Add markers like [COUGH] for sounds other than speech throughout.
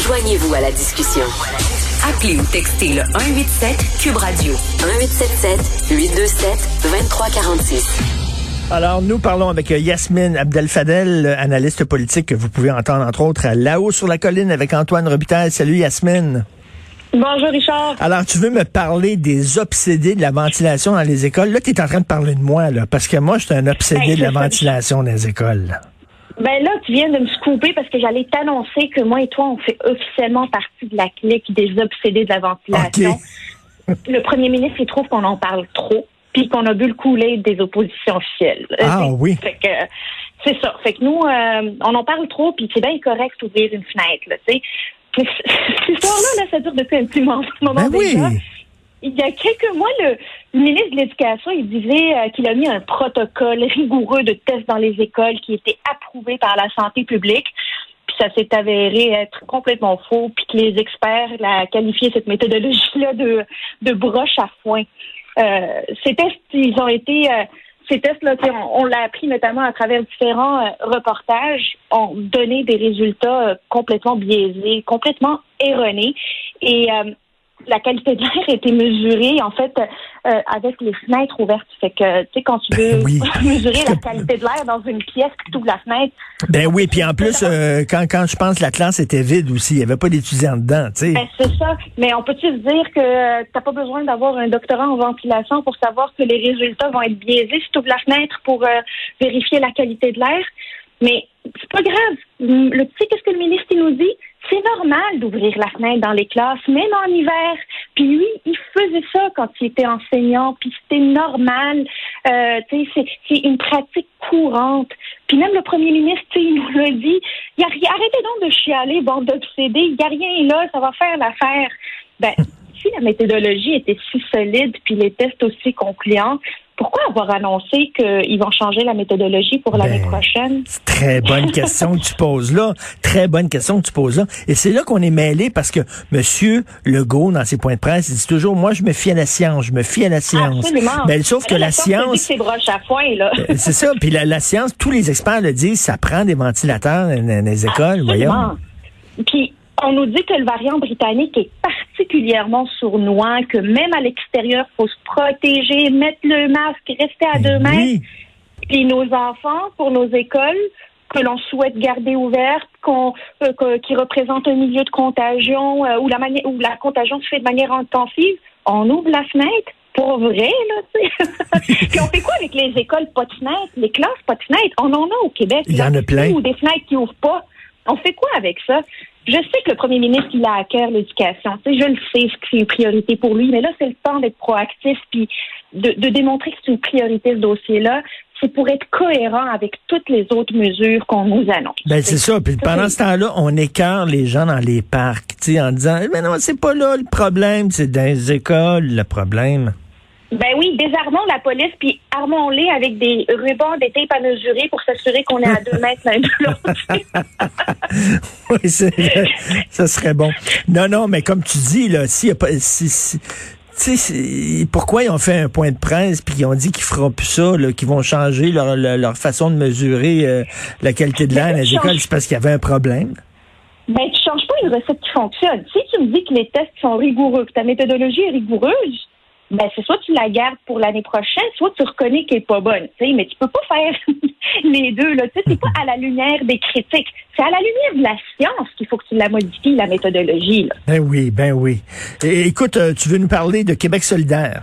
Joignez-vous à la discussion. Appelez ou textez le 187 Cube Radio 1877 827 2346. Alors, nous parlons avec Yasmine Abdel-Fadel, analyste politique que vous pouvez entendre, entre autres, à Là-haut sur la colline avec Antoine Robitaille. Salut, Yasmine. Bonjour, Richard. Alors, tu veux me parler des obsédés de la ventilation dans les écoles? Là, tu es en train de parler de moi, là, parce que moi, je suis un obsédé de la ventilation dans les écoles. Ben là, tu viens de me scooper parce que j'allais t'annoncer que moi et toi, on fait officiellement partie de la clique des obsédés de la ventilation. Le premier ministre, il trouve qu'on en parle trop puis qu'on a bu le couler des oppositions officielles. Ah oui. Fait que c'est ça. Fait que nous, euh, on en parle trop, puis c'est bien correct d'ouvrir une fenêtre, là, tu sais. [LAUGHS] Cette histoire-là, là, ça dure depuis un petit moment, ben déjà. Il y a quelques mois, le, ministre de l'Éducation, il disait euh, qu'il a mis un protocole rigoureux de tests dans les écoles qui était approuvé par la santé publique. Puis ça s'est avéré être complètement faux, puis que les experts la qualifié cette méthodologie-là de, de broche à foin. Euh, ces tests, ils ont été euh, ces tests-là, on, l'a appris notamment à travers différents euh, reportages, ont donné des résultats complètement biaisés, complètement erronés. Et la qualité de l'air a été mesurée, en fait, euh, avec les fenêtres ouvertes. Fait que, tu sais, quand tu veux ben [LAUGHS] mesurer la qualité de l'air dans une pièce, tu ouvres la fenêtre. Ben oui, puis en plus, euh, quand, quand je pense que la classe était vide aussi, il n'y avait pas d'étudiants dedans, tu sais. Ben, c'est ça. Mais on peut-tu se dire que euh, tu n'as pas besoin d'avoir un doctorat en ventilation pour savoir que les résultats vont être biaisés si tu ouvres la fenêtre pour vérifier la qualité de l'air? Mais c'est pas grave. Le, sais, qu'est-ce que le ministre il nous dit? C'est normal d'ouvrir la fenêtre dans les classes, même en hiver. Puis lui, il faisait ça quand il était enseignant, puis c'était normal. Euh, c'est, une pratique courante. Puis même le premier ministre, il nous l'a dit. Il a, arrêtez donc de chialer, bande d'obsédés. Il n'y a rien là, ça va faire l'affaire. Ben, [LAUGHS] si la méthodologie était si solide, puis les tests aussi concluants, pourquoi avoir annoncé qu'ils vont changer la méthodologie pour l'année ben, prochaine? Très bonne [LAUGHS] question que tu poses là. Très bonne question que tu poses là. Et c'est là qu'on est mêlé parce que M. Legault, dans ses points de presse, il dit toujours, moi, je me fie à la science, je me fie à la science. Absolument. Mais sauf que la, science... C'est. Euh, c'est ça. Puis la, science, tous les experts le disent, ça prend des ventilateurs dans les écoles, voyons. Puis on nous dit que le variant britannique est particulièrement sournois, que même à l'extérieur, il faut se protéger, mettre le masque, rester à deux mètres. Puis nos enfants, pour nos écoles, que l'on souhaite garder ouvertes, qu'on, euh, qui représentent un milieu de contagion euh, où, la manière, où la contagion se fait de manière intensive, on ouvre la fenêtre. Pour vrai, là, tu sais. [LAUGHS] Puis on fait quoi avec les écoles pas de fenêtres, les classes pas de fenêtres? On en a au Québec. Il y en a plein. Ou des fenêtres qui ouvrent pas. On fait quoi avec ça? Je sais que le premier ministre, il a à cœur l'éducation. Tu sais, je le sais que c'est une priorité pour lui, mais là, c'est le temps d'être proactif puis de, démontrer que c'est une priorité, ce dossier-là. C'est pour être cohérent avec toutes les autres mesures qu'on nous annonce. Ben, c'est ça. Puis pendant ce temps-là, on écarte les gens dans les parcs, tu sais, en disant, mais non, c'est pas là le problème, c'est dans les écoles le problème. Ben oui, désarmons la police, puis armons-les avec des rubans, des tapes à mesurer pour s'assurer qu'on est à deux mètres l'un de l'autre. [LAUGHS] oui, ça serait bon. Non, non, mais comme tu dis, là, s'il y a pas... Si, pourquoi ils ont fait un point de presse puis ils ont dit qu'ils feront plus ça, qu'ils vont changer leur, leur, façon de mesurer euh, la qualité de l'air dans les écoles, c'est parce qu'il y avait un problème? Ben, tu changes pas une recette qui fonctionne. Si tu me dis que les tests sont rigoureux, que ta méthodologie est rigoureuse, ben c'est soit tu la gardes pour l'année prochaine, soit tu reconnais qu'elle est pas bonne. mais tu peux pas faire [LAUGHS] les deux. Là. C'est pas à la lumière des critiques. C'est à la lumière de la science qu'il faut que tu la modifies, la méthodologie. Là. Ben oui, ben oui. écoute, euh, tu veux nous parler de Québec solidaire?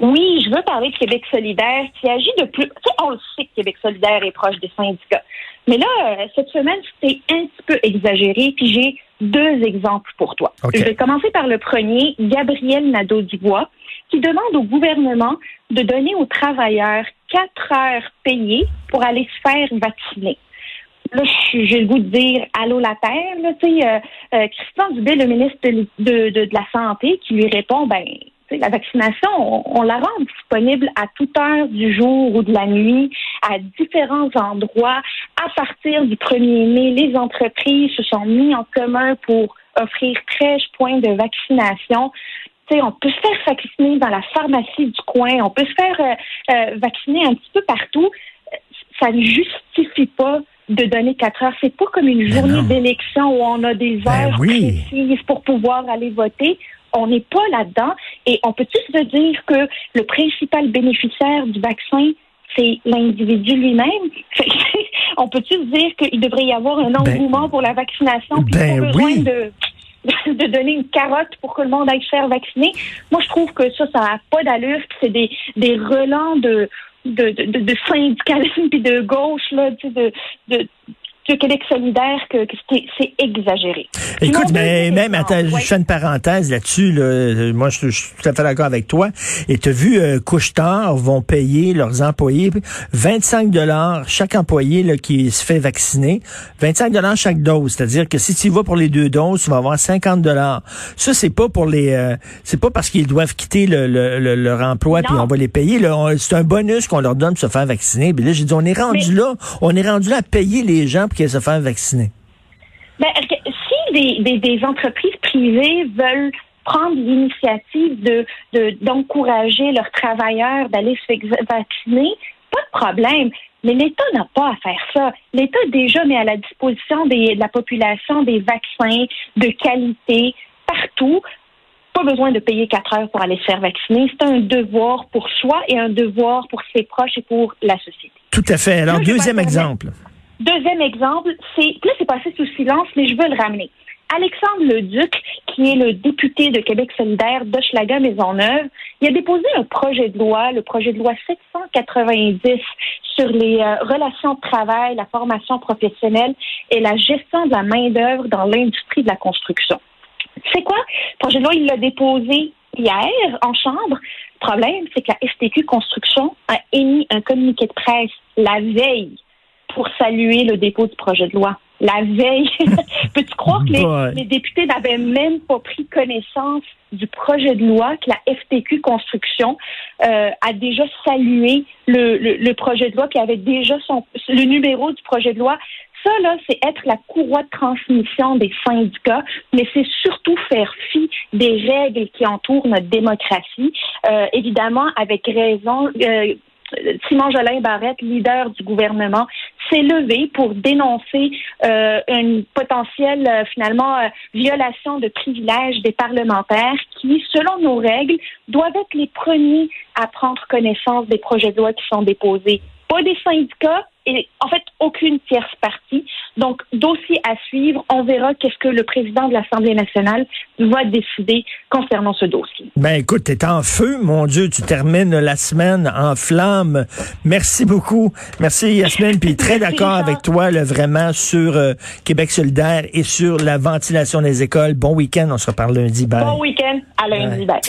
Oui, je veux parler de Québec solidaire qui agit de plus. On le sait que Québec solidaire est proche des syndicats. Mais là, euh, cette semaine, c'était un petit peu exagéré, puis j'ai deux exemples pour toi. Je vais commencer par le premier, Gabriel Nadeau-Dubois qui demande au gouvernement de donner aux travailleurs quatre heures payées pour aller se faire vacciner. là, j'ai le goût de dire allô la terre. Là, euh, euh, Christian Dubé, le ministre de, de, de, la Santé, qui lui répond, ben, la vaccination, on, la rend disponible à toute heure du jour ou de la nuit, à différents endroits. À partir du 1er mai, les entreprises se sont mis en commun pour offrir 13 points de vaccination. On peut se faire vacciner dans la pharmacie du coin, on peut se faire euh, euh, vacciner un petit peu partout. Ça ne justifie pas de donner quatre heures. C'est pas comme une ben journée d'élection où on a des ben heures précises pour pouvoir aller voter. On n'est pas là-dedans. Et on peut-tu se dire que le principal bénéficiaire du vaccin, c'est l'individu lui-même? [LAUGHS] on peut-tu se dire qu'il devrait y avoir un ben engouement pour la vaccination? Ben besoin de de donner une carotte pour que le monde aille faire vacciner. Moi, je trouve que ça, ça n'a pas d'allure. C'est des, des relents de, de, de, de syndicalisme puis de gauche, là, de, de, le Québec solidaire que, c'est exagéré. Écoute, mais même, attends, je fais une parenthèse là-dessus. Là. Moi, je, suis tout à fait d'accord avec toi. Et tu as vu, euh, Couchetard vont payer leurs employés 25 dollars chaque employé là, qui se fait vacciner. 25 dollars chaque dose. C'est-à-dire que si tu vas pour les deux doses, tu vas avoir 50 dollars. Ça, c'est pas pour les... Euh, c'est pas parce qu'ils doivent quitter le, leur emploi puis on va les payer. C'est un bonus qu'on leur donne pour se faire vacciner. Puis là, j'ai dit, on est rendu là. On est rendu là à payer les gens pour se faire vacciner? Ben, si des, des, entreprises privées veulent prendre l'initiative de, d'encourager leurs travailleurs d'aller se vacciner, pas de problème. Mais l'État n'a pas à faire ça. L'État déjà met à la disposition des, de la population des vaccins de qualité partout. Pas besoin de payer quatre heures pour aller se faire vacciner. C'est un devoir pour soi et un devoir pour ses proches et pour la société. Tout à fait. Alors, deuxième exemple. Deuxième exemple, c'est là c'est passé sous silence, mais je veux le ramener. Alexandre Leduc, qui est le député de Québec solidaire d'Hochelaga Maisonneuve, il a déposé un projet de loi, le projet de loi 790 sur les euh, relations de travail, la formation professionnelle et la gestion de la main-d'œuvre dans l'industrie de la construction. C'est quoi? Le projet de loi, il l'a déposé hier en chambre. Le problème, c'est que la STQ Construction a émis un communiqué de presse la veille pour saluer le dépôt du projet de loi. La veille, [LAUGHS] peux-tu croire que les, députés n'avaient même pas pris connaissance du projet de loi que la FTQ Construction euh, a déjà salué le, le, projet de loi, qui avait déjà son le numéro du projet de loi? Ça, là, c'est être la courroie de transmission des syndicats, mais c'est surtout faire fi des règles qui entourent notre démocratie. Euh, évidemment, avec raison, euh, Simon Jolin Barrette, leader du gouvernement, s'est levé pour dénoncer euh, une potentielle euh, finalement euh, violation de privilèges des parlementaires qui, selon nos règles, doivent être les premiers à prendre connaissance des projets de loi qui sont déposés. Pas des syndicats, et en fait aucune tierce partie. Donc, dossier à suivre. On verra qu'est-ce que le président de l'Assemblée nationale va décider concernant ce dossier. Ben écoute, t'es en feu, mon Dieu, tu termines la semaine en flamme. Merci beaucoup. Merci Yasmine, puis très d'accord avec toi là, vraiment sur euh, Québec solidaire et sur la ventilation des écoles. Bon week-end, on se reparle lundi. Bon week-end, à lundi. Bye.